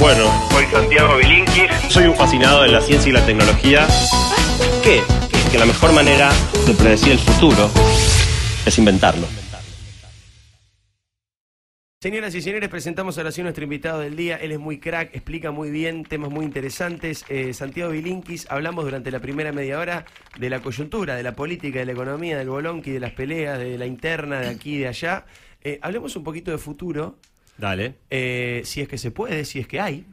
Bueno, Soy Santiago Bilinkis. soy un fascinado de la ciencia y la tecnología. ¿Qué? Que la mejor manera de predecir el futuro es inventarlo. Señoras y señores, presentamos ahora sí a nuestro invitado del día. Él es muy crack, explica muy bien temas muy interesantes. Eh, Santiago Bilinkis, hablamos durante la primera media hora de la coyuntura, de la política, de la economía, del bolonqui, de las peleas, de la interna, de aquí y de allá. Eh, hablemos un poquito de futuro, Dale. eh, si es que se puede, si es que hay.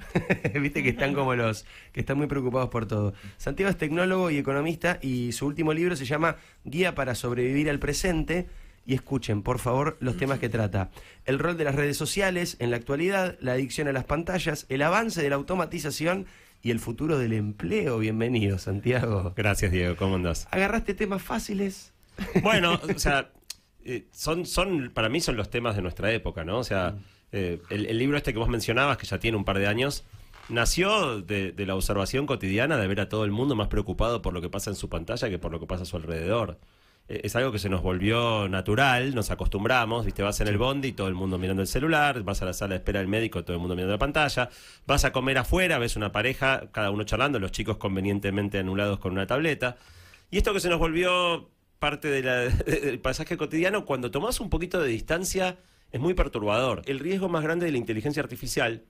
Viste que están como los que están muy preocupados por todo. Santiago es tecnólogo y economista y su último libro se llama Guía para sobrevivir al presente. Y escuchen, por favor, los temas que trata. El rol de las redes sociales en la actualidad, la adicción a las pantallas, el avance de la automatización y el futuro del empleo. Bienvenido, Santiago. Gracias, Diego. ¿Cómo andás? ¿Agarraste temas fáciles? Bueno, o sea, eh, son, son, para mí son los temas de nuestra época, ¿no? O sea, eh, el, el libro este que vos mencionabas, que ya tiene un par de años, nació de, de la observación cotidiana de ver a todo el mundo más preocupado por lo que pasa en su pantalla que por lo que pasa a su alrededor. Eh, Es algo que se nos volvió natural, nos acostumbramos, viste, vas en el bondi y todo el mundo mirando el celular, vas a la sala de espera del médico, todo el mundo mirando la pantalla, vas a comer afuera, ves una pareja, cada uno charlando, los chicos convenientemente anulados con una tableta. Y esto que se nos volvió parte de la- del paisaje cotidiano, cuando tomás un poquito de distancia, es muy perturbador. El riesgo más grande de la inteligencia artificial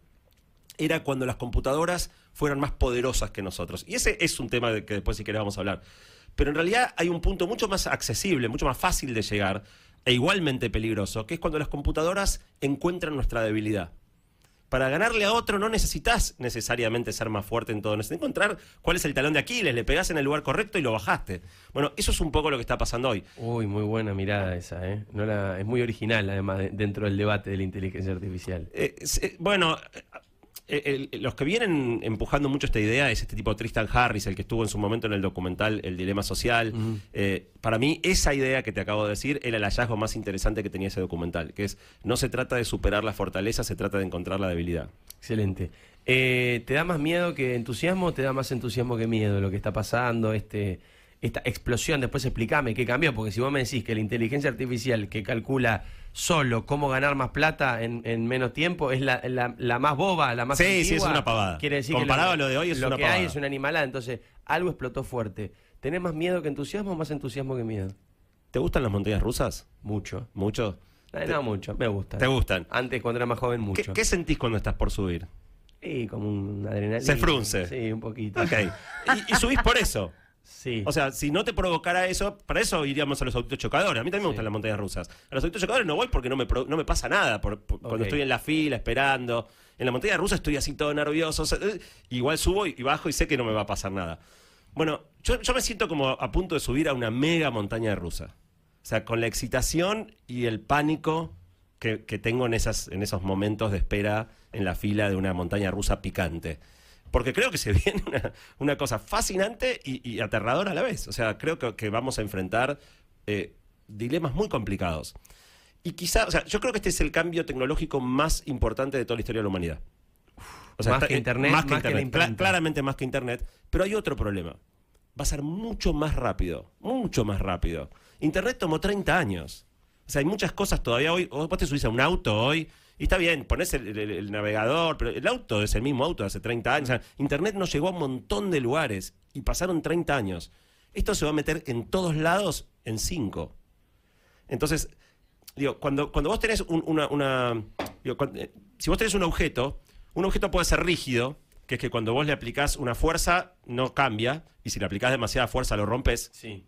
era cuando las computadoras fueran más poderosas que nosotros. Y ese es un tema de que después si querés vamos a hablar. Pero en realidad hay un punto mucho más accesible, mucho más fácil de llegar, e igualmente peligroso, que es cuando las computadoras encuentran nuestra debilidad. Para ganarle a otro no necesitas necesariamente ser más fuerte en todo, necesitas encontrar cuál es el talón de Aquiles, le pegás en el lugar correcto y lo bajaste. Bueno, eso es un poco lo que está pasando hoy. Uy, muy buena mirada esa, ¿eh? No la, es muy original, además, de- dentro del debate de la inteligencia artificial. Eh, bueno, eh, el- los que vienen empujando mucho esta idea es este tipo Tristan Harris, el que estuvo en su momento en el documental El Dilema Social. Eh, para mí, esa idea que te acabo de decir era el hallazgo más interesante que tenía ese documental, que es no se trata de superar la fortaleza, se trata de encontrar la debilidad. Excelente. Eh, ¿Te da más miedo que entusiasmo o te da más entusiasmo que miedo lo que está pasando? Este, esta explosión, después explícame qué cambió, porque si vos me decís que la inteligencia artificial que calcula solo cómo ganar más plata en, en menos tiempo es la, la- la más boba, la más Sí, sí, es una pavada. Quiere decir Comparado que a lo de hoy, es lo una que hay es una animalada, entonces algo explotó fuerte. ¿Tenés más miedo que entusiasmo o más entusiasmo que miedo? ¿Te gustan las montañas rusas? Mucho. ¿Mucho? Eh, no mucho, me gusta. ¿Te gustan? Antes, cuando era más joven, ¿Qué, mucho. qué sentís cuando estás por subir? Sí, como un adrenalina. Se frunce. Sí, un poquito. Ok. Y, y subís por eso. Sí. O sea, si no te provocara eso, para eso iríamos a los autitos chocadores. A mí también me gustan las montañas rusas. A los autitos chocadores no voy porque no me, pro- no me pasa nada. por- por- Cuando estoy en la fila esperando. En la montaña rusa estoy así todo nervioso. o sea, eh, igual subo y y bajo y sé que no me va a pasar nada. Bueno, yo, yo me siento como a punto de subir a una mega montaña rusa. O sea, con la excitación y el pánico que, que tengo en, esas, en esos momentos de espera en la fila de una montaña rusa picante. Porque creo que se viene una, una cosa fascinante y, y aterradora a la vez. O sea, creo que, que vamos a enfrentar eh, dilemas muy complicados. Y quizá, o sea, yo creo que este es el cambio tecnológico más importante de toda la historia de la humanidad. O Más está- que eh, Internet, más que más que la Internet. Cla- claramente más que Internet. Pero hay otro problema. Va a ser mucho más rápido. Mucho más rápido. Internet tomó 30 años. O sea, hay muchas cosas todavía hoy. Vos te subís a un auto hoy. Y está bien, pones el, el- el navegador, pero el auto es el mismo auto de hace 30 años. O sea, Internet nos llegó a un montón de lugares y pasaron 30 años. Esto se va a meter en todos lados en 5. Entonces, digo, cuando, cuando vos tenés un- una... una- digo, cuando- eh, si vos tenés un objeto, un objeto puede ser rígido, que es que cuando vos le aplicás una fuerza, no cambia, y si le aplicás demasiada fuerza lo rompes. Sí.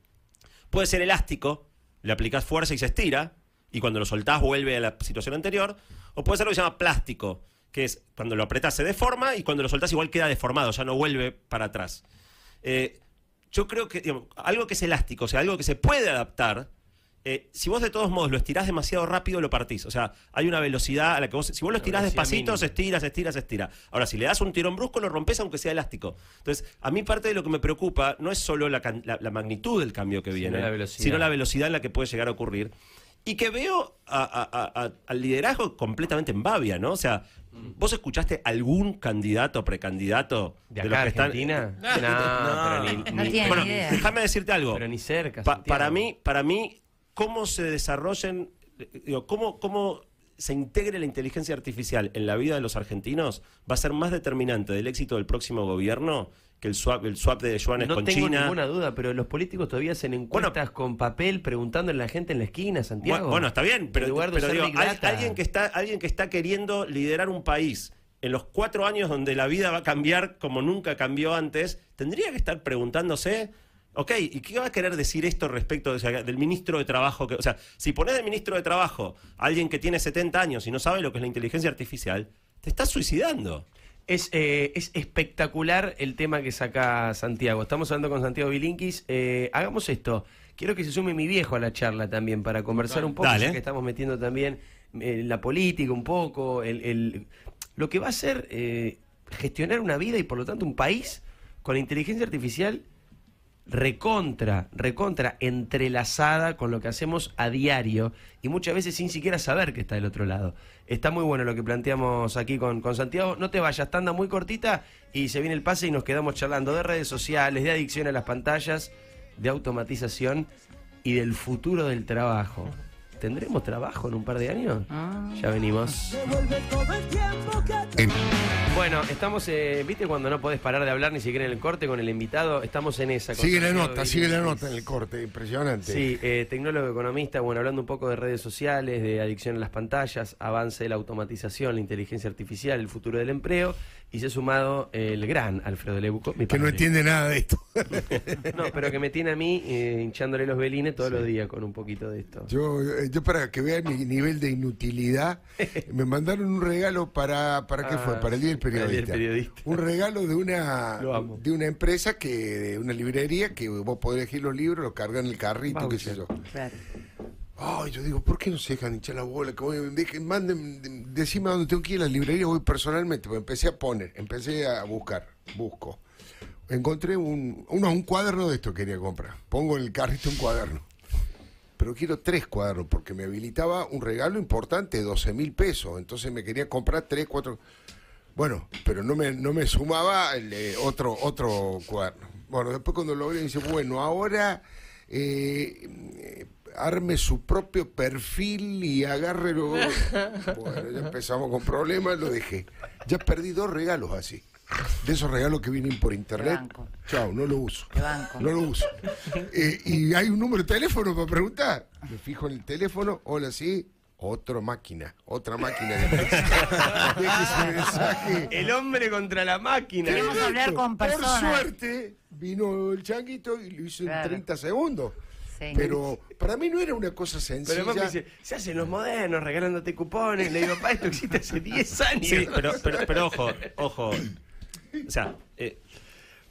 Puede ser elástico, le aplicás fuerza y se estira, y cuando lo soltás vuelve a la situación anterior. O puede ser lo que se llama plástico, que es cuando lo apretás se deforma y cuando lo soltás igual queda deformado, ya no vuelve para atrás. Eh, yo creo que digamos, algo que es elástico, o sea, algo que se puede adaptar, eh, si vos de todos modos lo estirás demasiado rápido, lo partís. O sea, hay una velocidad a la que vos, si vos lo estirás despacito, mínima. se estira, se estira, se estira. Ahora, si le das un tirón brusco, lo rompes aunque sea elástico. Entonces, a mí parte de lo que me preocupa no es solo la, can- la- la magnitud del cambio que Sino viene, la velocidad. sino la velocidad en la que puede llegar a ocurrir. Y que veo a- a- a- a- al liderazgo completamente en babia, ¿no? O sea, ¿vos escuchaste algún candidato, precandidato ¿De los acá, que están- Argentina? No, No, pero ni, No ni- tiene Bueno, idea. déjame decirte algo. pero ni cerca. Pa- para mí, para mí, cómo se desarrollen, digo, cómo, cómo se integre la inteligencia artificial en la vida de los argentinos va a ser más determinante del éxito del próximo gobierno que el swap, el swap de yuanes No con tengo China. ninguna duda, pero los políticos todavía hacen encuestas con papel preguntándole a la gente en la esquina, Santiago. Bueno, bueno, está bien, pero, digo, hay- alguien, que está, alguien que está queriendo liderar un país en los cuatro años donde la vida va a cambiar como nunca cambió antes, tendría que estar preguntándose, ok, ¿y qué va a querer decir esto respecto de- o sea, del ministro de Trabajo? Que, o sea, si pones de ministro de Trabajo a alguien que tiene 70 años y no sabe lo que es la inteligencia artificial, te estás suicidando. Es, eh, es espectacular el tema que saca Santiago. Estamos hablando con Santiago Bilinkis. Eh, hagamos esto. Quiero que se sume mi viejo a la charla también para conversar un poco, Dale. que estamos metiendo también eh, la política un poco, el, el- lo que va a ser eh, gestionar una vida y por lo tanto un país con la inteligencia artificial recontra, recontra entrelazada con lo que hacemos a diario y muchas veces sin siquiera saber que está del otro lado. Está muy bueno lo que planteamos aquí con, con Santiago. No te vayas, tanda muy cortita y se viene el pase y nos quedamos charlando de redes sociales, de adicción a las pantallas, de automatización y del futuro del trabajo. ¿Tendremos trabajo en un par de años? Ya venimos. Bueno, estamos, eh, ¿viste cuando no podés parar de hablar ni siquiera en el corte con el invitado? Estamos en esa. Sigue la nota, sigue la nota en el corte, impresionante. Sí, eh, tecnólogo economista, bueno, hablando un poco de redes sociales, de adicción a las pantallas, avance de la automatización, la inteligencia artificial, el futuro del empleo, y se ha sumado el gran Alfredo Leuco, mi Que no padre. entiende nada de esto. No, pero que me tiene a mí eh, hinchándole los velines todos los días con un poquito de esto. Yo, yo para que vean mi nivel de inutilidad, me mandaron un regalo para, ¿para qué Ah, fue? Para el Día del para el Día del Periodista. Periodista. Un regalo de una de una empresa que, de una librería que vos podés elegir los libros, los cargan en el carrito, qué sé yo. Claro. Ay, yo digo, ¿por qué no se dejan hinchar la bola? Que voy- dejen- manden, de- decime a dónde tengo que ir a la librería, voy personalmente. Pues empecé a poner, empecé a buscar, busco. Encontré un, uno, un cuaderno de esto quería comprar. Pongo en el carrito un cuaderno. Pero quiero tres cuadernos porque me habilitaba un regalo importante de 12 mil pesos. Entonces me quería comprar tres, cuatro. Bueno, pero no me, no me sumaba el, eh, otro, otro cuaderno. Bueno, después cuando lo veo dice, bueno, ahora eh, arme su propio perfil y agárrelo. Bueno, ya empezamos con problemas, lo dejé. Ya perdí dos regalos así. De esos regalos que vienen por internet. Chao, no lo uso. Banco. No lo uso. Eh, y hay un número de teléfono para preguntar. Me fijo en el teléfono, hola, sí. Otra máquina, otra máquina de mensaje. El hombre contra la máquina. Queremos hablar con personas. Por suerte, vino el changuito y lo hizo Claro. en 30 segundos. Sí. Pero para mí no era una cosa Pero sencilla. me dice, se hacen los modernos regalándote cupones. Le digo, pa, esto existe hace 10 años. Sí, pero, pero, pero ojo, ojo. O sea, eh,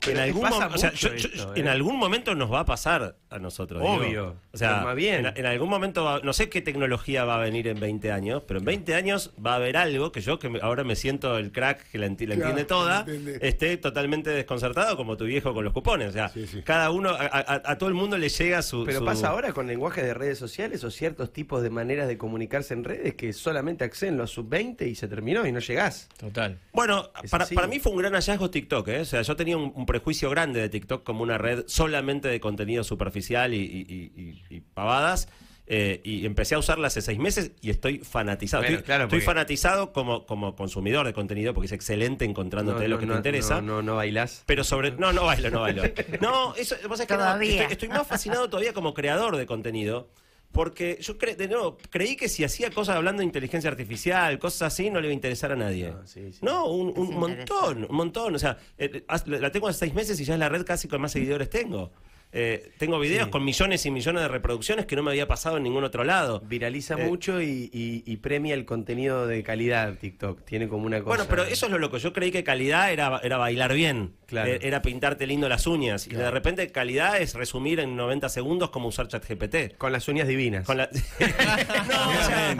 en, algún pasa mom- o sea, mucho yo- yo- esto, en algún momento nos va a pasar a nosotros. digo. Obvio, O sea, más bien. En, en algún momento, va- no sé qué tecnología va a venir en 20 años, pero en 20 años va a haber algo que yo, que me- ahora me siento el crack que la, enti- la Claro, entiende toda, entiende. esté totalmente desconcertado como tu viejo con los cupones. O sea, Sí, sí. cada uno, a, a- a todo el mundo le llega su... Pero su- pasa ahora con lenguaje de redes sociales o ciertos tipos de maneras de comunicarse en redes que solamente acceden los sub-20 y se terminó y no llegás. Total. Bueno, para, para mí fue un gran hallazgo TikTok, ¿eh? O sea, yo tenía un, un prejuicio grande de TikTok como una red solamente de contenido superficial y, y- y- y- y pavadas. eh, y empecé a usarla hace seis meses y estoy fanatizado. Bueno, estoy claro, estoy porque- fanatizado como, como consumidor de contenido porque es excelente encontrándote No, lo no, que no, te interesa. No, no, no bailás. Pero sobre. No, no bailo, no bailo. No, eso vos sabés que estoy, estoy más fascinado todavía como creador de contenido. Porque yo cre- de nuevo, creí que si hacía cosas hablando de inteligencia artificial, cosas así, no le iba a interesar a nadie. No, sí, sí. No, un, montón, un montón. O sea, eh, haz- la tengo hace seis meses y ya es la red casi con más seguidores tengo. Eh, tengo videos Sí. con millones y millones de reproducciones que no me había pasado en ningún otro lado. Viraliza Eh, mucho y, y- y premia el contenido de calidad TikTok. Tiene como una cosa. Bueno, pero eso es lo loco. Yo creí que calidad era, era bailar bien. Claro. Eh, Era pintarte lindo las uñas. Y de repente calidad es resumir en 90 segundos cómo usar ChatGPT. Con las uñas divinas. Con la... no, o sea,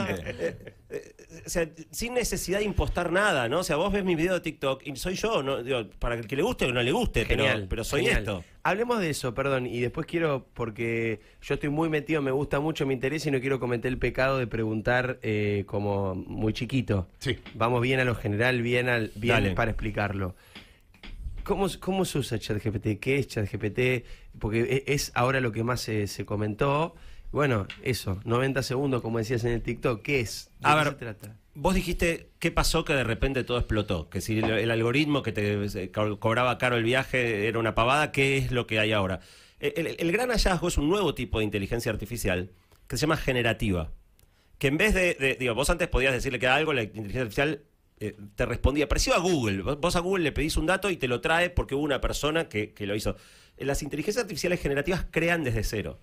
o sea, sin necesidad de impostar nada, ¿no? O sea, vos ves mi video de TikTok y soy yo, ¿no? Digo, para el que le guste o no le guste, pero- Genial. pero, soy genial. esto. Hablemos de eso, perdón, y después quiero, porque yo estoy muy metido, me gusta mucho, me interesa y no quiero cometer el pecado de preguntar eh, como muy chiquito. Sí. Vamos bien a lo general, bien, al, bien Dale. para explicarlo. ¿Cómo, ¿Cómo se usa ChatGPT? ¿Qué es ChatGPT? Porque e- es ahora lo que más se, se comentó Bueno, eso, 90 segundos, como decías en el TikTok, ¿qué es? ¿De A qué ver, se trata? Vos dijiste qué pasó que de repente todo explotó, que si el, el algoritmo que te co- cobraba caro el viaje era una pavada, ¿qué es lo que hay ahora? El, el gran hallazgo es un nuevo tipo de inteligencia artificial que se llama generativa. Que en vez de, de- digo, vos antes podías decirle que algo, la inteligencia artificial eh, te respondía, parecido a Google. Vos, a Google le pedís un dato y te lo trae porque hubo una persona que, que lo hizo. Las inteligencias artificiales generativas crean desde cero.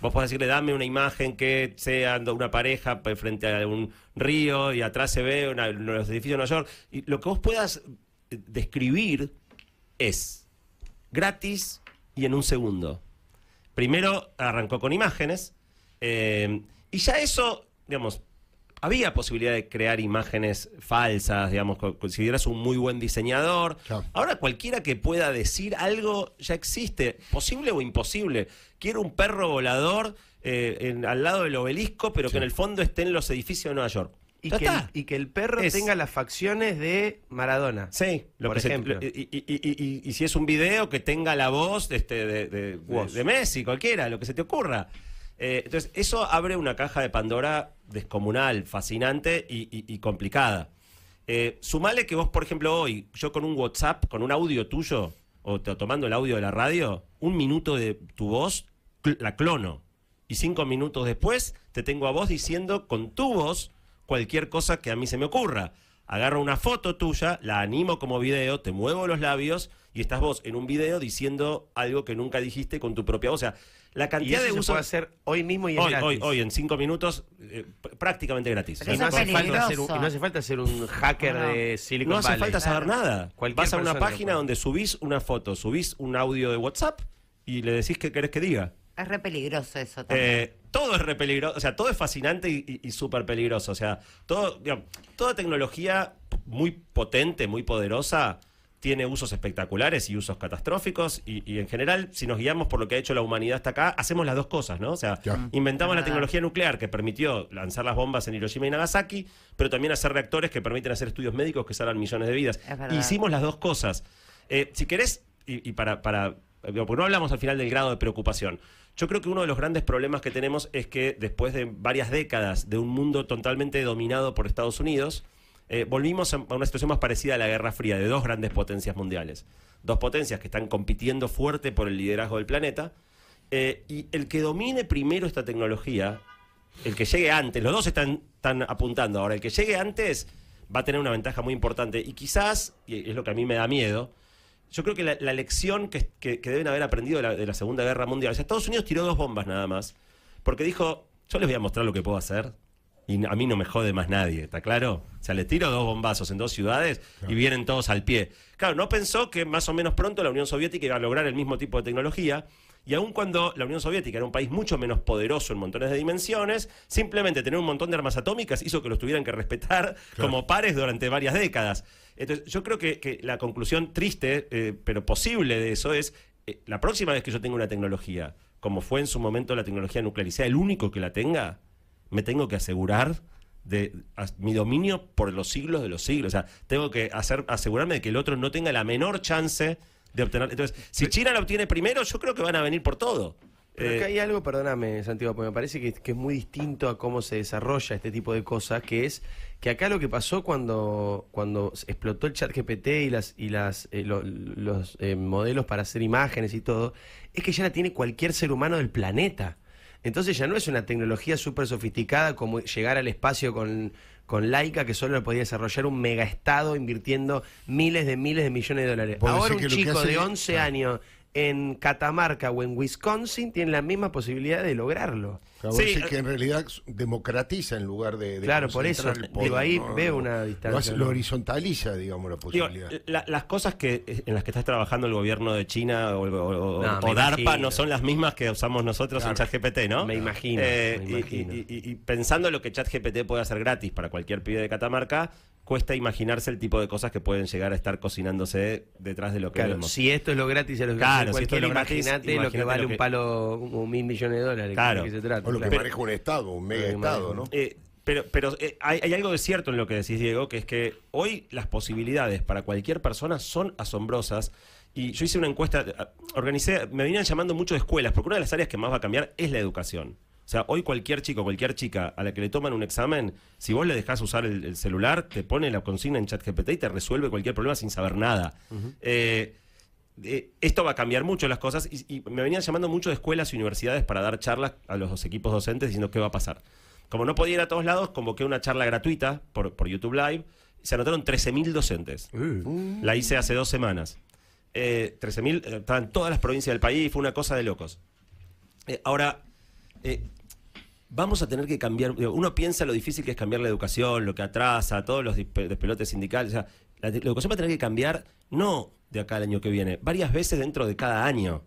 Vos podés decirle, dame una imagen que sea una pareja frente a un río y atrás se ve una- los edificios de Nueva York. Y lo que vos puedas eh, describir es gratis y en un segundo. Primero arrancó con imágenes eh, y ya eso, digamos, había posibilidad de crear imágenes falsas, digamos, co- consideras un muy buen diseñador. Claro. Ahora cualquiera que pueda decir algo ya existe, posible o imposible. Quiero un perro volador eh, en- al lado del obelisco, pero que en el fondo esté en los edificios de Nueva York. Y que, el, y que el perro Es- tenga las facciones de Maradona. Sí, lo Por se- ejemplo. lo- y, y- y- y- y si es un video que tenga la voz de, este, de, de- Voz. de Messi, cualquiera, lo que se te ocurra. Eh, entonces, eso abre una caja de Pandora descomunal, fascinante y, complicada. Eh, sumale que vos, por ejemplo, hoy, yo con un WhatsApp, con un audio tuyo, o tomando el audio de la radio, un minuto de tu voz, la clono. Y cinco minutos después te tengo a vos diciendo con tu voz cualquier cosa que a mí se me ocurra. Agarro una foto tuya, la animo como video, te muevo los labios y estás vos en un video diciendo algo que nunca dijiste con tu propia voz. O sea, la Y cantidad eso de se usos... puede hacer hoy mismo y es Hoy, gratis. hoy, hoy, en cinco minutos, eh, pr- prácticamente gratis. Y no, hace falta ser un, y no hace falta ser un hacker No, no. de Silicon No hace Valley. falta saber nada. Cualquier Vas a una página donde subís una foto, subís un audio de WhatsApp y le decís qué querés que diga. Es re peligroso eso también. Eh, todo es re peligroso, o sea, todo es fascinante y, y- y súper peligroso. O sea, todo, digamos, toda tecnología muy potente, muy poderosa, tiene usos espectaculares y usos catastróficos. Y, y en general, si nos guiamos por lo que ha hecho la humanidad hasta acá, hacemos las dos cosas, ¿no? O sea, Ya. inventamos la tecnología nuclear que permitió lanzar las bombas en Hiroshima y Nagasaki, pero también hacer reactores que permiten hacer estudios médicos que salvan millones de vidas. Hicimos las dos cosas. Eh, si querés, y, y para, para. Porque no hablamos al final del grado de preocupación. Yo creo que uno de los grandes problemas que tenemos es que después de varias décadas de un mundo totalmente dominado por Estados Unidos, eh, volvimos a una situación más parecida a la Guerra Fría, de dos grandes potencias mundiales. Dos potencias que están compitiendo fuerte por el liderazgo del planeta. eh, y el que domine primero esta tecnología, el que llegue antes, los dos están, están apuntando ahora, el que llegue antes va a tener una ventaja muy importante. Y quizás, y es lo que a mí me da miedo, yo creo que la, lección que deben haber aprendido de la, de la Segunda Guerra Mundial, o sea, Estados Unidos tiró dos bombas nada más, porque dijo, yo les voy a mostrar lo que puedo hacer. Y a mí no me jode más nadie, ¿está claro? O sea, le tiro dos bombazos en dos ciudades y vienen todos al pie. Claro, no pensó que más o menos pronto la Unión Soviética iba a lograr el mismo tipo de tecnología. Y aun cuando la Unión Soviética era un país mucho menos poderoso en montones de dimensiones, simplemente tener un montón de armas atómicas hizo que los tuvieran que respetar como pares durante varias décadas. Entonces, yo creo que, que la conclusión triste, eh, pero posible de eso es, eh, la próxima vez que yo tenga una tecnología, como fue en su momento la tecnología nuclear, y sea el único que la tenga, me tengo que asegurar de a- mi dominio por los siglos de los siglos. O sea, tengo que hacer, asegurarme de que el otro no tenga la menor chance de obtener. Entonces, si China la obtiene primero, yo creo que van a venir por todo. Pero Eh, acá hay algo, perdóname, Santiago, porque me parece que, que es muy distinto a cómo se desarrolla este tipo de cosas, que es que acá lo que pasó cuando, cuando explotó el chat GPT y las y las eh, lo- los eh, modelos para hacer imágenes y todo, es que ya la tiene cualquier ser humano del planeta. Entonces ya no es una tecnología súper sofisticada como llegar al espacio con, con Laika, que solo lo podía desarrollar un megaestado invirtiendo miles de miles de millones de dólares. Ahora un chico hace- de 11 Claro. años en Catamarca o en Wisconsin tiene la misma posibilidad de lograrlo. Claro, Sí, eh, que en realidad democratiza en lugar de, de Claro, por eso, poder, digo, ahí ¿no? veo una Lo, distancia, hace- ¿no? lo horizontaliza, digamos, la Digo, posibilidad. la- las cosas que eh, en las que está trabajando el gobierno de China o, o- o- No, o me DARPA imagino. no son las mismas que usamos nosotros en ChatGPT, ¿no? Me imagino, Eh, me y- imagino. Y, y- y pensando lo que ChatGPT puede hacer gratis para cualquier pibe de Catamarca, cuesta imaginarse el tipo de cosas que pueden llegar a estar cocinándose detrás de lo que Claro, vemos. si esto es lo gratis, es lo que Claro, si esto es cualquiera, lo gratis, imagínate lo que vale lo que- un palo, un mil millones de dólares. Claro. ¿de qué se trata? o lo que Claro. maneja un Estado, un mega que Estado. ¿no? Eh, pero pero eh, hay, hay algo de cierto en lo que decís, Diego, que es que hoy las posibilidades para cualquier persona son asombrosas. Y yo hice una encuesta, eh, organicé, me venían llamando mucho de escuelas, porque una de las áreas que más va a cambiar es la educación. O sea, hoy cualquier chico, cualquier chica a la que le toman un examen, si vos le dejás usar el, el celular, te pone la consigna en ChatGPT y te resuelve cualquier problema sin saber nada. Eh, eh, esto va a cambiar mucho las cosas y, y me venían llamando mucho de escuelas y universidades para dar charlas a los equipos docentes diciendo qué va a pasar. Como no podía ir a todos lados, convoqué una charla gratuita por, por YouTube Live. Se anotaron 13.000 docentes. La hice hace dos semanas. Eh, 13.000, eh, estaban todas las provincias del país, fue una cosa de locos. Ahora, eh, vamos a tener que cambiar. uno piensa lo difícil que es cambiar la educación, lo que atrasa, todos los despelotes sindicales. La, educación va a tener que cambiar no de acá al año que viene, varias veces dentro de cada año.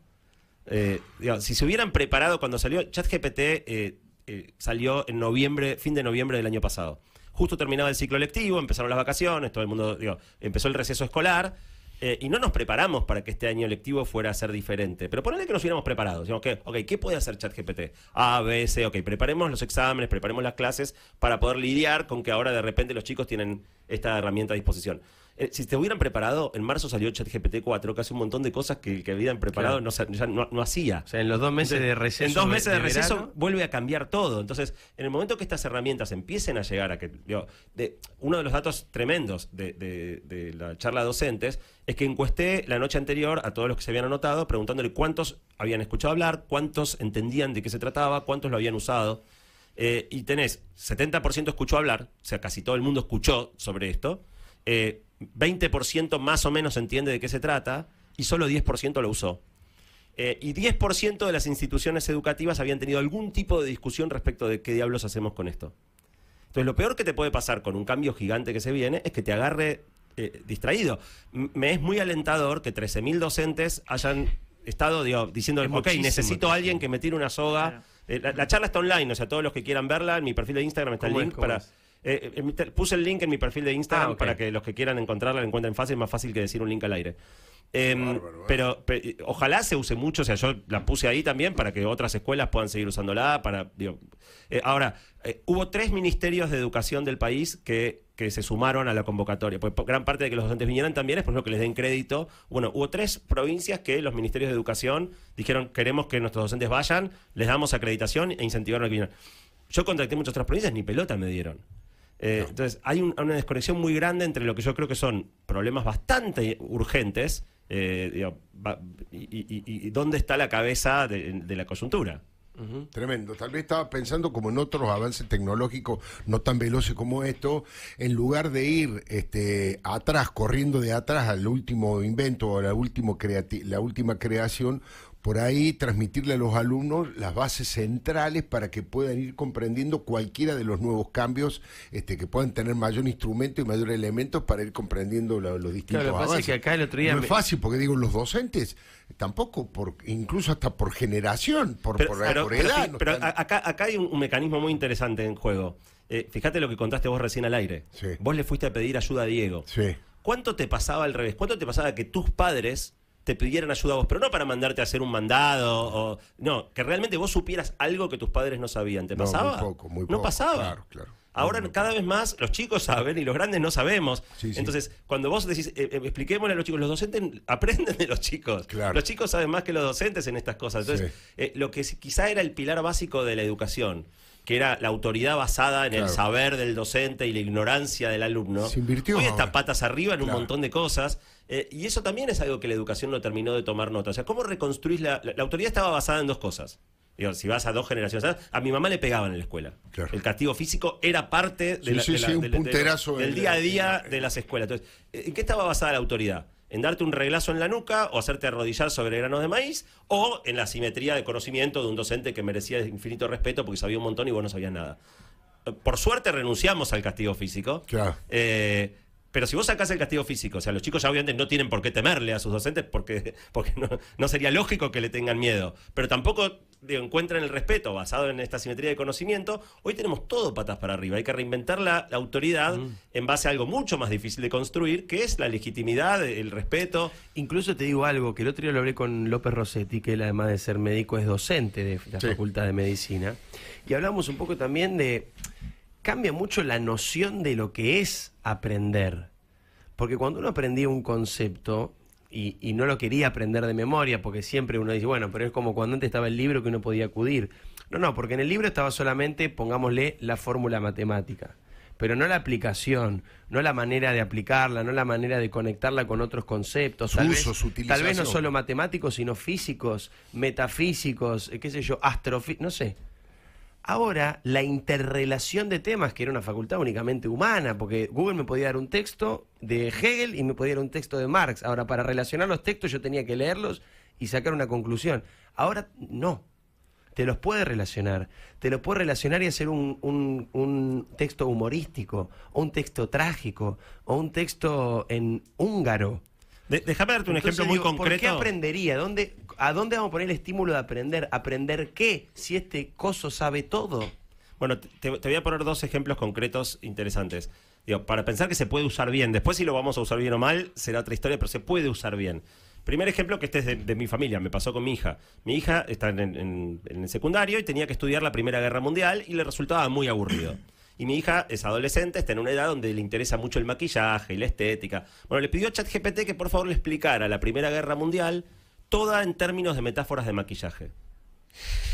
Eh, si se hubieran preparado cuando salió ChatGPT, eh, eh, salió en noviembre, fin de noviembre del año pasado. Justo terminaba el ciclo lectivo, empezaron las vacaciones, todo el mundo, empezó el receso escolar. Eh, y no nos preparamos para que este año lectivo fuera a ser diferente. Pero ponele que nos hubiéramos preparado. Digamos que, ok, ¿qué puede hacer ChatGPT? A, B, C, ok, preparemos los exámenes, preparemos las clases para poder lidiar con que ahora de repente los chicos tienen esta herramienta a disposición. Eh, si te hubieran preparado, en marzo salió ChatGPT 4, que hace un montón de cosas que, que habían preparado Claro. no, ya no, no hacía. O sea, en los dos meses de receso. En dos meses de, receso verano, vuelve a cambiar todo. Entonces, en el momento que estas herramientas empiecen a llegar a que. digo, de, uno de los datos tremendos de, de- de la charla de docentes es que encuesté la noche anterior a todos los que se habían anotado preguntándole cuántos habían escuchado hablar, cuántos entendían de qué se trataba, cuántos lo habían usado. Eh, y tenés 70% escuchó hablar, o sea, casi todo el mundo escuchó sobre esto. eh, 20% más o menos entiende de qué se trata y solo 10% lo usó. Eh, y 10% de las instituciones educativas habían tenido algún tipo de discusión respecto de qué diablos hacemos con esto. Entonces, lo peor que te puede pasar con un cambio gigante que se viene es que te agarre eh, distraído. M- me es muy alentador que 13.000 docentes hayan estado digo, diciendo, Es ok, necesito a alguien que me tire una soga. Claro. Eh, la, la charla está online, o sea, todos los que quieran verla, en mi perfil de Instagram está el link ¿Cómo para... es? Eh, eh, te- puse el link en mi perfil de Instagram Ah, para que los que quieran encontrarla la encuentren fácil, más fácil que decir un link al aire. Em, Bárbaro, ¿eh? pero, pe- ojalá se use mucho, o sea, yo la puse ahí también para que otras escuelas puedan seguir usándola. Para, digo, eh, ahora, hubo tres ministerios de educación del país que, que se sumaron a la convocatoria. Pues po- gran parte de que los docentes vinieran también es por ejemplo que les den crédito. Bueno, hubo tres provincias que los ministerios de educación dijeron queremos que nuestros docentes vayan, les damos acreditación e incentivaron a que vinieran. Yo contacté muchas otras provincias, ni pelota me dieron. Eh, Entonces, hay un- una desconexión muy grande entre lo que yo creo que son problemas bastante urgentes eh, digo, va- y, y- y- y dónde está la cabeza de, de la coyuntura. Tremendo. Tal vez estaba pensando como en otros avances tecnológicos no tan veloces como esto, en lugar de ir este, atrás, corriendo de atrás al último invento o la, último creati- la última creación, por ahí transmitirle a los alumnos las bases centrales para que puedan ir comprendiendo cualquiera de los nuevos cambios, este, que puedan tener mayor instrumento y mayor elementos para ir comprendiendo lo- los distintos Claro, lo que pasa es que acá el otro día no me- es fácil, porque digo, los docentes tampoco, por incluso hasta por generación, por, Pero, por, pero- por pero edad. no pero están- acá, acá hay un, un mecanismo muy interesante en juego. Eh, fíjate lo que contaste vos recién al aire. Sí. Vos le fuiste a pedir ayuda a Diego. Sí. ¿Cuánto te pasaba al revés? ¿Cuánto te pasaba que tus padres te pidieran ayuda a vos? Pero no para mandarte a hacer un mandado, o, no, que realmente vos supieras algo que tus padres no sabían. ¿Te No, pasaba? muy poco, muy No poco, pasaba. claro, claro. Ahora cada vez más los chicos saben y los grandes no sabemos. Sí, sí. Entonces, cuando vos decís, eh, eh, expliquémosle a los chicos, los docentes aprenden de los chicos. Claro. Los chicos saben más que los docentes en estas cosas. Entonces, Sí. eh, lo que quizá era el pilar básico de la educación, que era la autoridad basada en el saber del docente y la ignorancia del alumno. Se invirtió Hoy está patas arriba en un montón de cosas. eh, y eso también es algo que la educación no terminó de tomar nota. O sea, ¿cómo reconstruís la, la, la autoridad estaba basada en dos cosas? Digo, si vas a dos generaciones atrás, a mi mamá le pegaban en la escuela. Claro. El castigo físico era parte de Sí, la- sí, de la- sí, un de la- de- punterazo del día a día de las escuelas. Entonces, ¿en qué estaba basada la autoridad? ¿En darte un reglazo en la nuca o hacerte arrodillar sobre granos de maíz? ¿O en la simetría de conocimiento de un docente que merecía infinito respeto porque sabía un montón y vos no sabías nada? Eh, Por suerte renunciamos al castigo físico. Claro. Eh, pero si vos sacás el castigo físico, o sea, los chicos ya obviamente no tienen por qué temerle a sus docentes porque, porque no, no sería lógico que le tengan miedo. Pero tampoco digo, encuentran el respeto basado en esta simetría de conocimiento. Hoy tenemos todo patas para arriba. Hay que reinventar la, la autoridad en base a algo mucho más difícil de construir, que es la legitimidad, el respeto. Incluso te digo algo, que el otro día lo hablé con López Rossetti, que él además de ser médico es docente de la Sí. Facultad de Medicina, y hablamos un poco también de, cambia mucho la noción de lo que es aprender, porque cuando uno aprendía un concepto y, y no lo quería aprender de memoria, porque siempre uno dice, bueno, pero es como cuando antes estaba el libro que uno podía acudir. No, no, porque en el libro estaba solamente, pongámosle, la fórmula matemática. Pero no la aplicación, no la manera de aplicarla, no la manera de conectarla con otros conceptos. Tal, vez, tal vez no solo matemáticos, sino físicos, metafísicos, eh, qué sé yo, astrofísicos, no sé. Ahora, la interrelación de temas, que era una facultad únicamente humana, porque Google me podía dar un texto de Hegel y me podía dar un texto de Marx. Ahora, para relacionar los textos yo tenía que leerlos y sacar una conclusión. Ahora, no. Te los puede relacionar. Te los puede relacionar y hacer un, un- un texto humorístico, o un texto trágico, o un texto en húngaro. De- déjame darte un Entonces ejemplo muy digo, ¿Por qué concreto. aprendería? ¿Dónde, ¿A dónde vamos a poner el estímulo de aprender? ¿Aprender qué? Si este coso sabe todo. Bueno, te, voy a poner dos ejemplos concretos interesantes. Para pensar que se puede usar bien. Después si lo vamos a usar bien o mal, será otra historia, pero se puede usar bien. Primer ejemplo que este es de, mi familia, me pasó con mi hija. Mi hija está en, en- en el secundario y tenía que estudiar la Primera Guerra Mundial y le resultaba muy aburrido. Y mi hija es adolescente, está en una edad donde le interesa mucho el maquillaje y la estética. Bueno, le pidió a ChatGPT que por favor le explicara la Primera Guerra Mundial toda en términos de metáforas de maquillaje.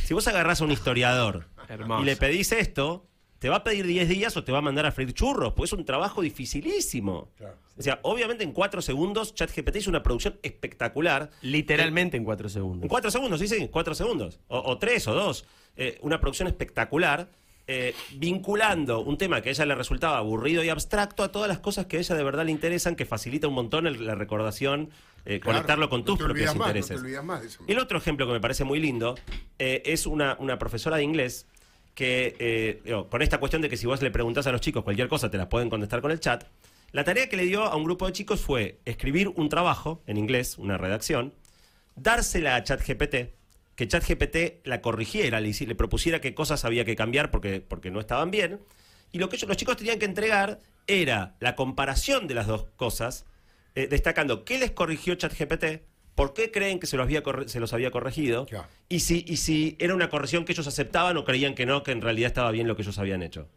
Si vos agarrás a un historiador y le pedís esto, te va a pedir 10 días o te va a mandar a freír churros, porque es un trabajo dificilísimo. Claro. O sea, obviamente en 4 segundos ChatGPT hizo una producción espectacular. Literalmente en cuatro segundos. En 4 segundos, sí, sí, 4 segundos. O 3 o 2. una producción espectacular. eh, vinculando un tema que a ella le resultaba aburrido y abstracto a todas las cosas que a ella de verdad le interesan, que facilita un montón el- la recordación, eh, Claro, conectarlo con no tus propios más, intereses. No más. El otro ejemplo que me parece muy lindo eh, es una, una profesora de inglés que, eh, digo, con esta cuestión de que si vos le preguntás a los chicos cualquier cosa, te la pueden contestar con el chat. La tarea que le dio a un grupo de chicos fue escribir un trabajo en inglés, una redacción, dársela a ChatGPT, que ChatGPT la corrigiera, le, le propusiera qué cosas había que cambiar porque, porque no estaban bien. Y lo que ellos- los chicos tenían que entregar era la comparación de las dos cosas, eh, destacando qué les corrigió ChatGPT, por qué creen que se los había, se los había corregido, y, si, y si era una corrección que ellos aceptaban o creían que no, que en realidad estaba bien lo que ellos habían hecho.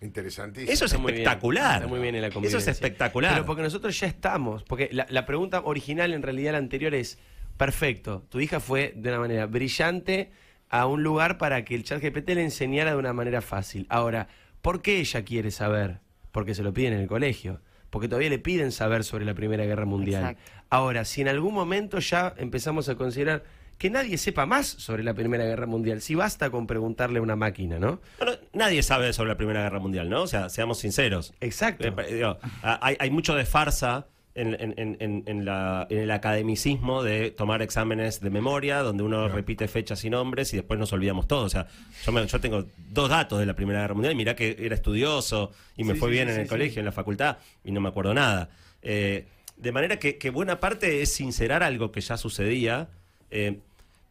Interesantísimo. Eso es Está muy bien, espectacular. está muy bien en la Eso es espectacular. Pero porque nosotros ya estamos. Porque la, la pregunta original, en realidad, la anterior es: perfecto, tu hija fue de una manera brillante a un lugar para que el chat GPT le enseñara de una manera fácil. Ahora, ¿por qué ella quiere saber? Porque se lo piden en el colegio. Porque todavía le piden saber sobre la Primera Guerra Mundial. Exacto. Ahora, si en algún momento ya empezamos a considerar que nadie sepa más sobre la Primera Guerra Mundial, si basta con preguntarle a una máquina, ¿no? Bueno, nadie sabe sobre la Primera Guerra Mundial, ¿no? O sea, seamos sinceros. Exacto. Eh, digo, hay, hay mucho de farsa en, en- en- en- en la- en el academicismo de tomar exámenes de memoria, donde uno repite fechas y nombres y después nos olvidamos todo. O sea, yo, me- yo tengo dos datos de la Primera Guerra Mundial y mirá que era estudioso y me Sí, fue sí, bien sí, en el sí, colegio, sí. en la facultad, y no me acuerdo nada. Eh, de manera que, que buena parte es sincerar algo que ya sucedía. eh,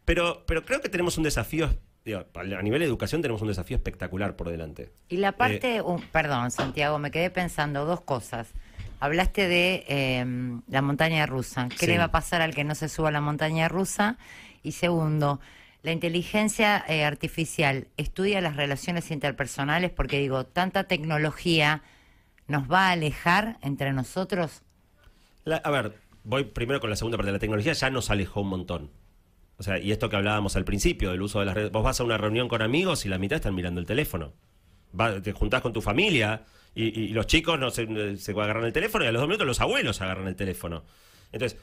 pero, pero creo que tenemos un desafío, digo, a nivel de educación tenemos un desafío espectacular por delante. Y la parte, uh, perdón, Santiago, me quedé pensando dos cosas. Hablaste de eh, la montaña rusa. ¿Qué Sí. le va a pasar al que no se suba a la montaña rusa? Y segundo, la inteligencia eh, artificial estudia las relaciones interpersonales porque digo, tanta tecnología nos va a alejar entre nosotros. La- a ver, voy primero con la segunda parte. La tecnología ya nos alejó un montón. O sea, y esto que hablábamos al principio del uso de las redes. Vos vas a una reunión con amigos y la mitad están mirando el teléfono. Va- te juntás con tu familia y, los chicos no se, agarran el teléfono y a los dos minutos los abuelos agarran el teléfono. Entonces,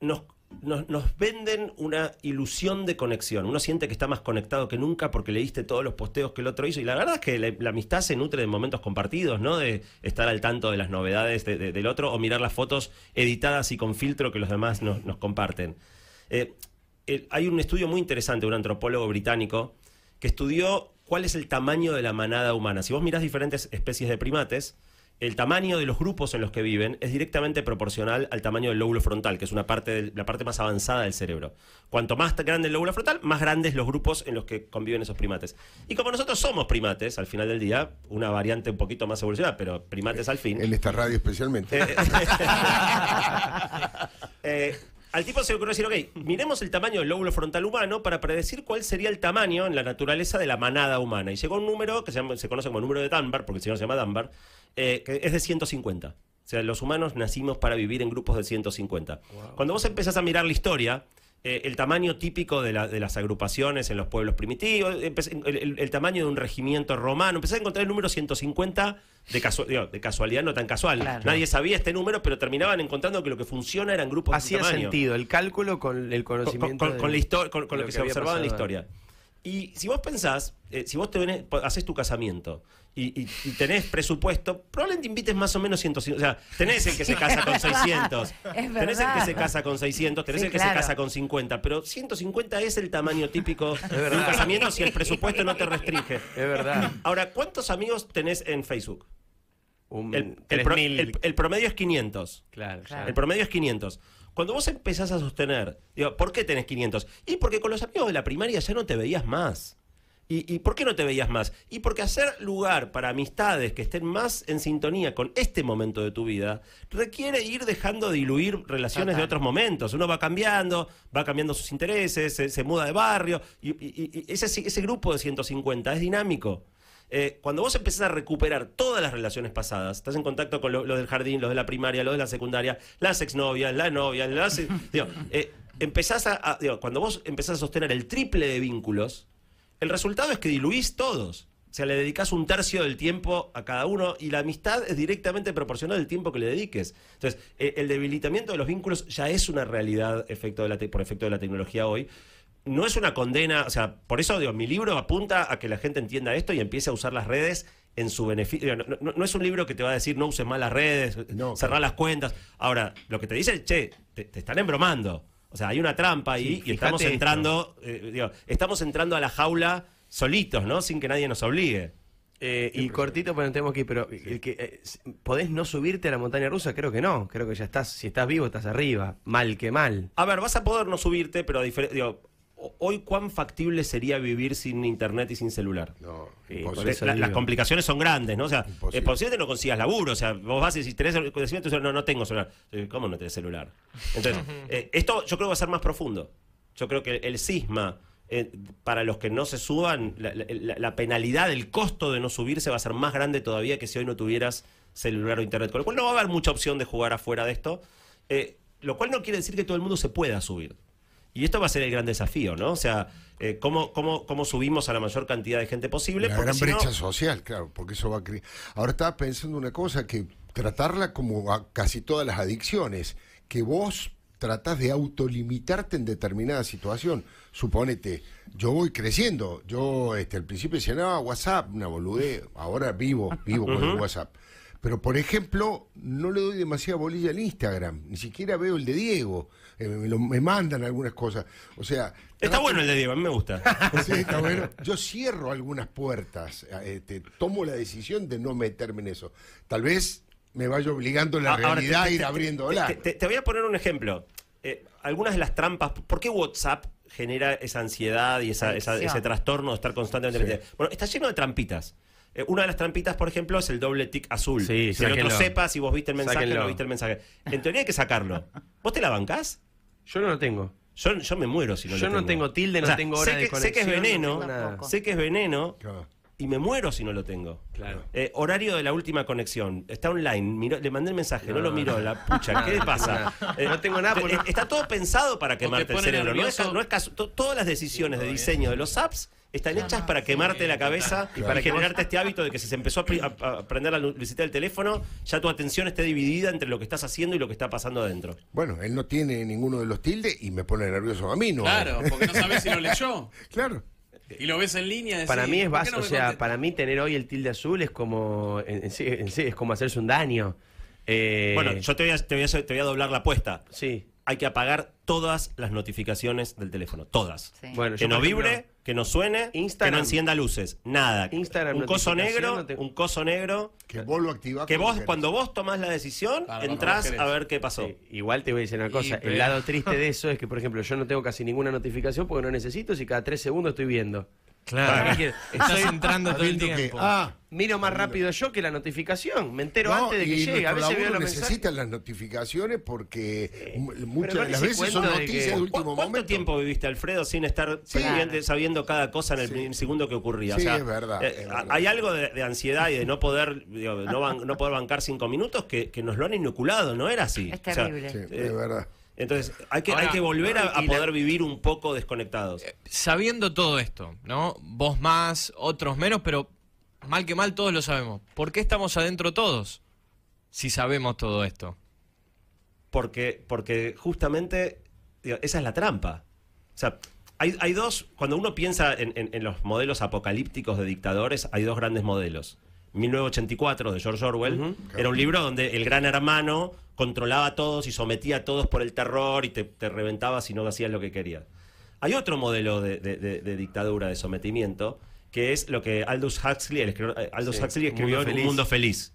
nos, nos, venden una ilusión de conexión. Uno siente que está más conectado que nunca porque leíste todos los posteos que el otro hizo. Y la verdad es que la, amistad se nutre de momentos compartidos, ¿no? De estar al tanto de las novedades de- de- del otro o mirar las fotos editadas y con filtro que los demás nos, comparten. Eh, hay un estudio muy interesante de un antropólogo británico que estudió cuál es el tamaño de la manada humana. Si vos mirás diferentes especies de primates, el tamaño de los grupos en los que viven es directamente proporcional al tamaño del lóbulo frontal, que es una parte del- la parte más avanzada del cerebro. Cuanto más grande el lóbulo frontal, más grandes los grupos en los que conviven esos primates. Y como nosotros somos primates, al final del día, una variante un poquito más evolucionada, pero primates al fin. En esta radio especialmente. Eh, al tipo se le ocurrió decir, ok, miremos el tamaño del lóbulo frontal humano para predecir cuál sería el tamaño en la naturaleza de la manada humana. Y llegó a un número que se, llama- se conoce como número de Dunbar, porque el señor se llama Dunbar, eh, que es de 150. O sea, los humanos nacimos para vivir en grupos de 150. Cuando vos empezás a mirar la historia, eh, el tamaño típico de, la- de las agrupaciones en los pueblos primitivos, empecé- el, el- el tamaño de un regimiento romano. Empecé a encontrar el número 150 de, casu- digo, de casualidad, no tan casual. Claro. Nadie sabía este número, pero terminaban encontrando que lo que funciona eran grupos de Hacía su tamaño. sentido el cálculo con el Con, conocimiento. con- de- con la histo- con- con lo, que, que se observaba en la pasado. historia. Y si vos pensás, eh, si vos te haces tu casamiento y, y- y tenés presupuesto, probablemente invites más o menos 150. O sea, tenés el que se casa con 600. Es tenés el que se casa con 600, tenés Sí, el que se casa con 50. Pero 150 es el tamaño típico de un casamiento si el presupuesto no te restringe. Es verdad. Ahora, ¿cuántos amigos tenés en Facebook? Un El, el pro- 3000. el- el promedio es 500. Claro, Claro. El promedio es 500. Cuando vos empezás a sostener, digo, ¿por qué tenés 500? Y porque con los amigos de la primaria ya no te veías más. ¿Y, y por qué no te veías más? Y porque hacer lugar para amistades que estén más en sintonía con este momento de tu vida requiere ir dejando diluir relaciones de otros momentos. Uno va cambiando, va cambiando sus intereses, se, se muda de barrio, y, y- y ese, ese grupo de 150 es dinámico. Eh, cuando vos empezás a recuperar todas las relaciones pasadas, estás en contacto con lo- los del jardín, los de la primaria, los de la secundaria, las exnovias, la novia, las, digo, eh, empezás a, a- digo, cuando vos empezás a sostener el triple de vínculos, el resultado es que diluís todos. O sea, le dedicás un tercio del tiempo a cada uno y la amistad es directamente proporcional al tiempo que le dediques. Entonces, eh, el debilitamiento de los vínculos ya es una realidad efecto de la te- por efecto de la tecnología hoy. No es una condena, o sea, por eso digo, mi libro apunta a que la gente entienda esto y empiece a usar las redes en su beneficio. No, no- no es un libro que te va a decir no uses más las redes, No, cerrar claro. las cuentas. Ahora, lo que te dice, che, te, te están embromando. O sea, hay una trampa ahí Sí, y estamos entrando, eh, digo, estamos entrando a la jaula solitos, ¿no? Sin que nadie nos obligue. Eh, y cortito, pues nos tenemos que ir, pero el que, eh, ¿podés no subirte a la montaña rusa? Creo que no. Creo que ya estás, si estás vivo, estás arriba. Mal que mal. A ver, vas a poder no subirte, pero a digo, hoy cuán factible sería vivir sin internet y sin celular. No, eso La- las complicaciones son grandes, ¿no? O sea, Imposible. es posible que no consigas laburo. O sea, vos vas y si tenés el conocimiento, no, no tengo celular. Eh, ¿Cómo no tenés celular? Entonces, eh, esto yo creo que va a ser más profundo. Yo creo que el cisma, eh, para los que no se suban, la, la- la- la penalidad, el costo de no subirse va a ser más grande todavía que si hoy no tuvieras celular o internet. Con lo cual no va a haber mucha opción de jugar afuera de esto. Eh, lo cual no quiere decir que todo el mundo se pueda subir. Y esto va a ser el gran desafío, ¿no? O sea, eh, ¿cómo, cómo, cómo subimos a la mayor cantidad de gente posible? La Porque gran si no- brecha social, claro, porque eso va a crear. Ahora estaba pensando una cosa, que tratarla como a casi todas las adicciones, que vos tratás de autolimitarte en determinada situación. Suponete, yo voy creciendo, yo este, al principio decía, no, WhatsApp, una boludez, ahora vivo, vivo con el WhatsApp. Pero, por ejemplo, no le doy demasiada bolilla al Instagram, ni siquiera veo el de Diego, eh, me, lo- me mandan algunas cosas. O sea... Está bueno el de Diego, a mí me gusta. Sí, está bueno. Yo cierro algunas puertas, eh, te- tomo la decisión de no meterme en eso. Tal vez me vaya obligando la Ah, Ahora, realidad te- a ir te- abriéndola. Te, te- te voy a poner un ejemplo. Eh, algunas de las trampas. ¿Por qué WhatsApp genera esa ansiedad y esa- esa- ese trastorno de estar constantemente Sí. metido? Bueno, está lleno de trampitas. Eh, una de las trampitas, por ejemplo, es el doble tic azul. Sí, que el otro sepa si vos viste el mensaje o no viste el mensaje. En teoría hay que sacarlo. ¿Vos te la bancás? Yo no lo tengo. Yo, yo me muero si no Yo lo no tengo tilde, no O sea, tengo hora sé de que, sé que es no veneno, tengo sé que es veneno Claro. Y me muero si no lo tengo. Claro. Eh, horario de la última conexión. Está online. miró- le mandé el mensaje, no, lo miró. La pucha, ¿qué le pasa? Eh, No tengo nada, te- porque- eh, Está todo pensado para quemarte el cerebro. No es, no es to- todas las decisiones de diseño de los apps están hechas para quemarte la cabeza y para generarte este hábito de que si se empezó a, a- a prender la lucecita del teléfono, ya tu atención esté dividida entre lo que estás haciendo y lo que está pasando adentro. Bueno, él no tiene ninguno de los tildes y me pone nervioso a mí, ¿no? Claro, porque no sabes si lo leyó. Claro. Y lo ves en línea. decís, Para mí es ¿por qué básico, no o me sea, para mí tener hoy el tilde azul es como, en, en sí, en sí, es como hacerse un daño. Eh, Bueno, yo te voy, a, te, voy a, te voy a doblar la apuesta. Sí. Hay que apagar todas las notificaciones del teléfono. Todas. Sí. Bueno, que yo, no vibre, que no suene, Instagram. que no encienda luces, nada. Instagram, un coso negro, no te- un coso negro, Que vos lo activás. que cuando vos querés. cuando vos tomás la decisión, Claro, entrás a ver qué pasó. Sí, igual te voy a decir una cosa, Y, el pero- lado triste de eso es que, por ejemplo, yo no tengo casi ninguna notificación porque no necesito si cada tres segundos estoy viendo. Claro. Estás Estoy- entrando todo el que, tiempo. ah, Miro más rápido yo que la notificación, me entero no, antes de que y llegue, a nuestro veces veo laburo los mensajes. necesitan las notificaciones porque m- muchas las ese veces son cuento de noticias que- de ¿Cu- último ¿Cuánto momento. tiempo viviste, Alfredo, sin estar Sí. pendiente, sabiendo cada cosa en el, Sí. el segundo que ocurría? Sí, o sea, es verdad, eh, es verdad. Hay algo de, de ansiedad y de no poder, digo, no, ban- no poder bancar cinco minutos que, que nos lo han inoculado, no era así. Es O sea, terrible. Sí, Eh, es verdad. Entonces, hay que, Ahora, hay que volver a, a y la- poder vivir un poco desconectados. Sabiendo todo esto, ¿no? Vos más, otros menos, pero mal que mal todos lo sabemos. ¿Por qué estamos adentro todos? Si sabemos todo esto. Porque, porque justamente digo, esa es la trampa. O sea, hay, hay dos, cuando uno piensa en, en- en los modelos apocalípticos de dictadores, hay dos grandes modelos. 1984 de George Orwell era un libro donde el gran hermano controlaba a todos y sometía a todos por el terror y te, te reventaba si no hacías lo que querías. Hay otro modelo de, de- de- de dictadura, de sometimiento, que es lo que Aldous Huxley, eh, Aldous Sí, Huxley escribió en Un. Mundo Feliz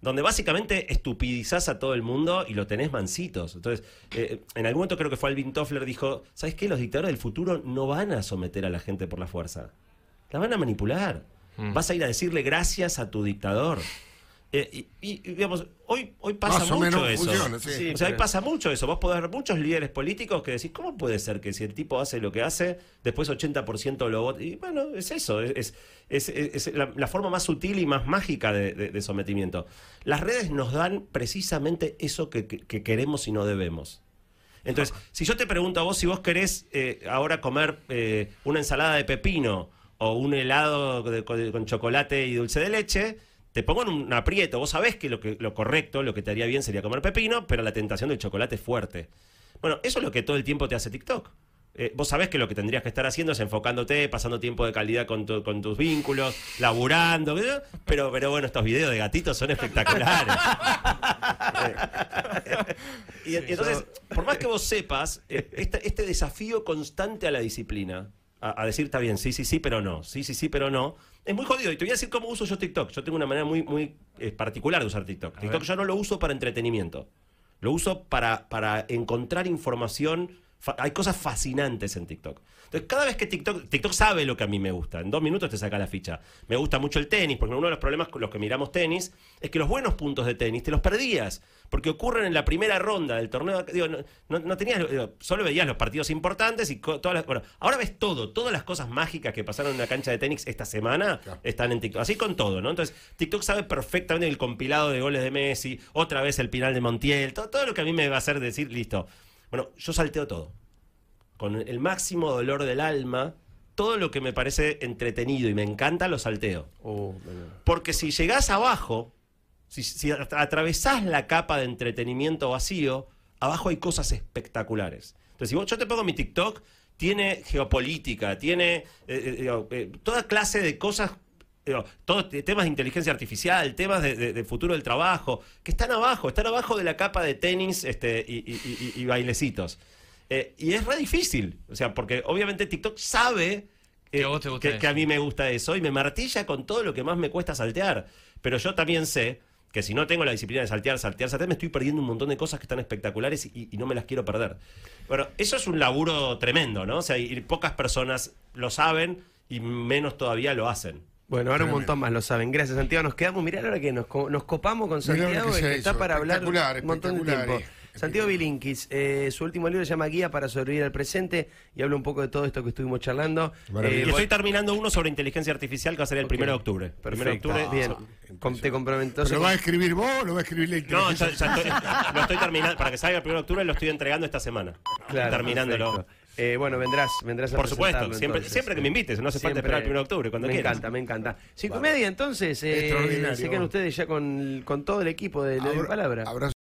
donde básicamente estupidizás a todo el mundo y lo tenés mancitos. Entonces, eh, en algún momento creo que fue Alvin Toffler dijo, ¿sabes qué? Los dictadores del futuro no van a someter a la gente por la fuerza. La van a manipular. Mm. Vas a ir a decirle gracias a tu dictador. Eh, y, y, digamos, hoy, hoy pasa Más o mucho menos eso. funciona, sí. Sí, o sea, hoy pasa mucho eso. Vos podés ver muchos líderes políticos que decís, ¿cómo puede ser que si el tipo hace lo que hace, después 80% lo vota? Y bueno, es eso. Es, es, es- es la, la forma más sutil y más mágica de, de- de sometimiento. Las redes nos dan precisamente eso que, que- que queremos y no debemos. Entonces, si yo te pregunto a vos si vos querés eh, ahora comer eh, una ensalada de pepino o un helado de- con, con chocolate y dulce de leche, te pongo en un aprieto. Vos sabés que lo, que lo correcto, lo que te haría bien sería comer pepino, pero la tentación del chocolate es fuerte. Bueno, eso es lo que todo el tiempo te hace TikTok. Eh, vos sabés que lo que tendrías que estar haciendo es enfocándote, pasando tiempo de calidad con, tu- con tus vínculos, laburando, pero, pero bueno, estos videos de gatitos son espectaculares. Y, y entonces, por más que vos sepas, eh, este, este desafío constante a la disciplina, a, a decir, está bien, sí, sí, sí, pero no, sí, sí, sí, pero no, es muy jodido. Y te voy a decir cómo uso yo TikTok. Yo tengo una manera muy, muy eh, particular de usar TikTok. TikTok yo no lo uso para entretenimiento. Lo uso para, para encontrar información. Hay cosas fascinantes en TikTok. Entonces, cada vez que TikTok, TikTok sabe lo que a mí me gusta, en dos minutos te saca la ficha. Me gusta mucho el tenis, porque uno de los problemas con los que miramos tenis es que los buenos puntos de tenis te los perdías, porque ocurren en la primera ronda del torneo. Digo, no, no- no tenías, digo, solo veías los partidos importantes y todas las. Bueno, ahora ves todo, todas las cosas mágicas que pasaron en la cancha de tenis esta semana están en TikTok. Así con todo, ¿no? Entonces, TikTok sabe perfectamente el compilado de goles de Messi, otra vez el final de Montiel, todo, todo lo que a mí me va a hacer decir, listo. Bueno, yo salteo todo con el máximo dolor del alma, todo lo que me parece entretenido y me encanta lo salteo. Oh. Porque si llegás abajo, si, si at- atravesás la capa de entretenimiento vacío, abajo hay cosas espectaculares. Entonces, si vos, yo te pongo mi TikTok, tiene geopolítica, tiene eh, eh, eh, toda clase de cosas, todos te- temas de inteligencia artificial, temas de, de- de futuro del trabajo, que están abajo, están abajo de la capa de tenis este, y, y- y- y bailecitos. Y es re difícil, o sea, porque obviamente TikTok sabe Que que- que a mí me gusta eso y me martilla con todo lo que más me cuesta saltear. Pero yo también sé que si no tengo la disciplina de saltear, saltear, saltear, me estoy perdiendo un montón de cosas que están espectaculares y, y no me las quiero perder. Bueno, eso es un laburo tremendo, ¿no? O sea, y pocas personas lo saben y menos todavía lo hacen. Bueno, ahora un montón más lo saben. Gracias, Santiago. Nos quedamos, mirá ahora que nos, nos copamos con Santiago que está para hablar Espectacular, un montón de tiempo. Santiago Bilinkis, eh, su último libro se llama Guía para sobrevivir al presente y habla un poco de todo esto que estuvimos charlando. Eh, y voy- estoy terminando uno sobre inteligencia artificial que va a ser el Ok. primero de octubre. Primero de octubre. Bien. Com- te comprometo. ¿Pero lo va a escribir vos o lo va a escribir la No, inteligencia? ya, ya estoy, lo estoy terminando. Para que salga el primero de octubre lo estoy entregando esta semana. Claro, terminándolo. perfecto. Eh, bueno, vendrás, vendrás a Por supuesto, siempre, que me invites, no hace falta esperar el 1 de octubre, cuando me quieras. encanta, me encanta. Cinco y media, entonces, eh, Extraordinario. se quedan ustedes ya con, con todo el equipo de Doy Abra- Palabra. abrazo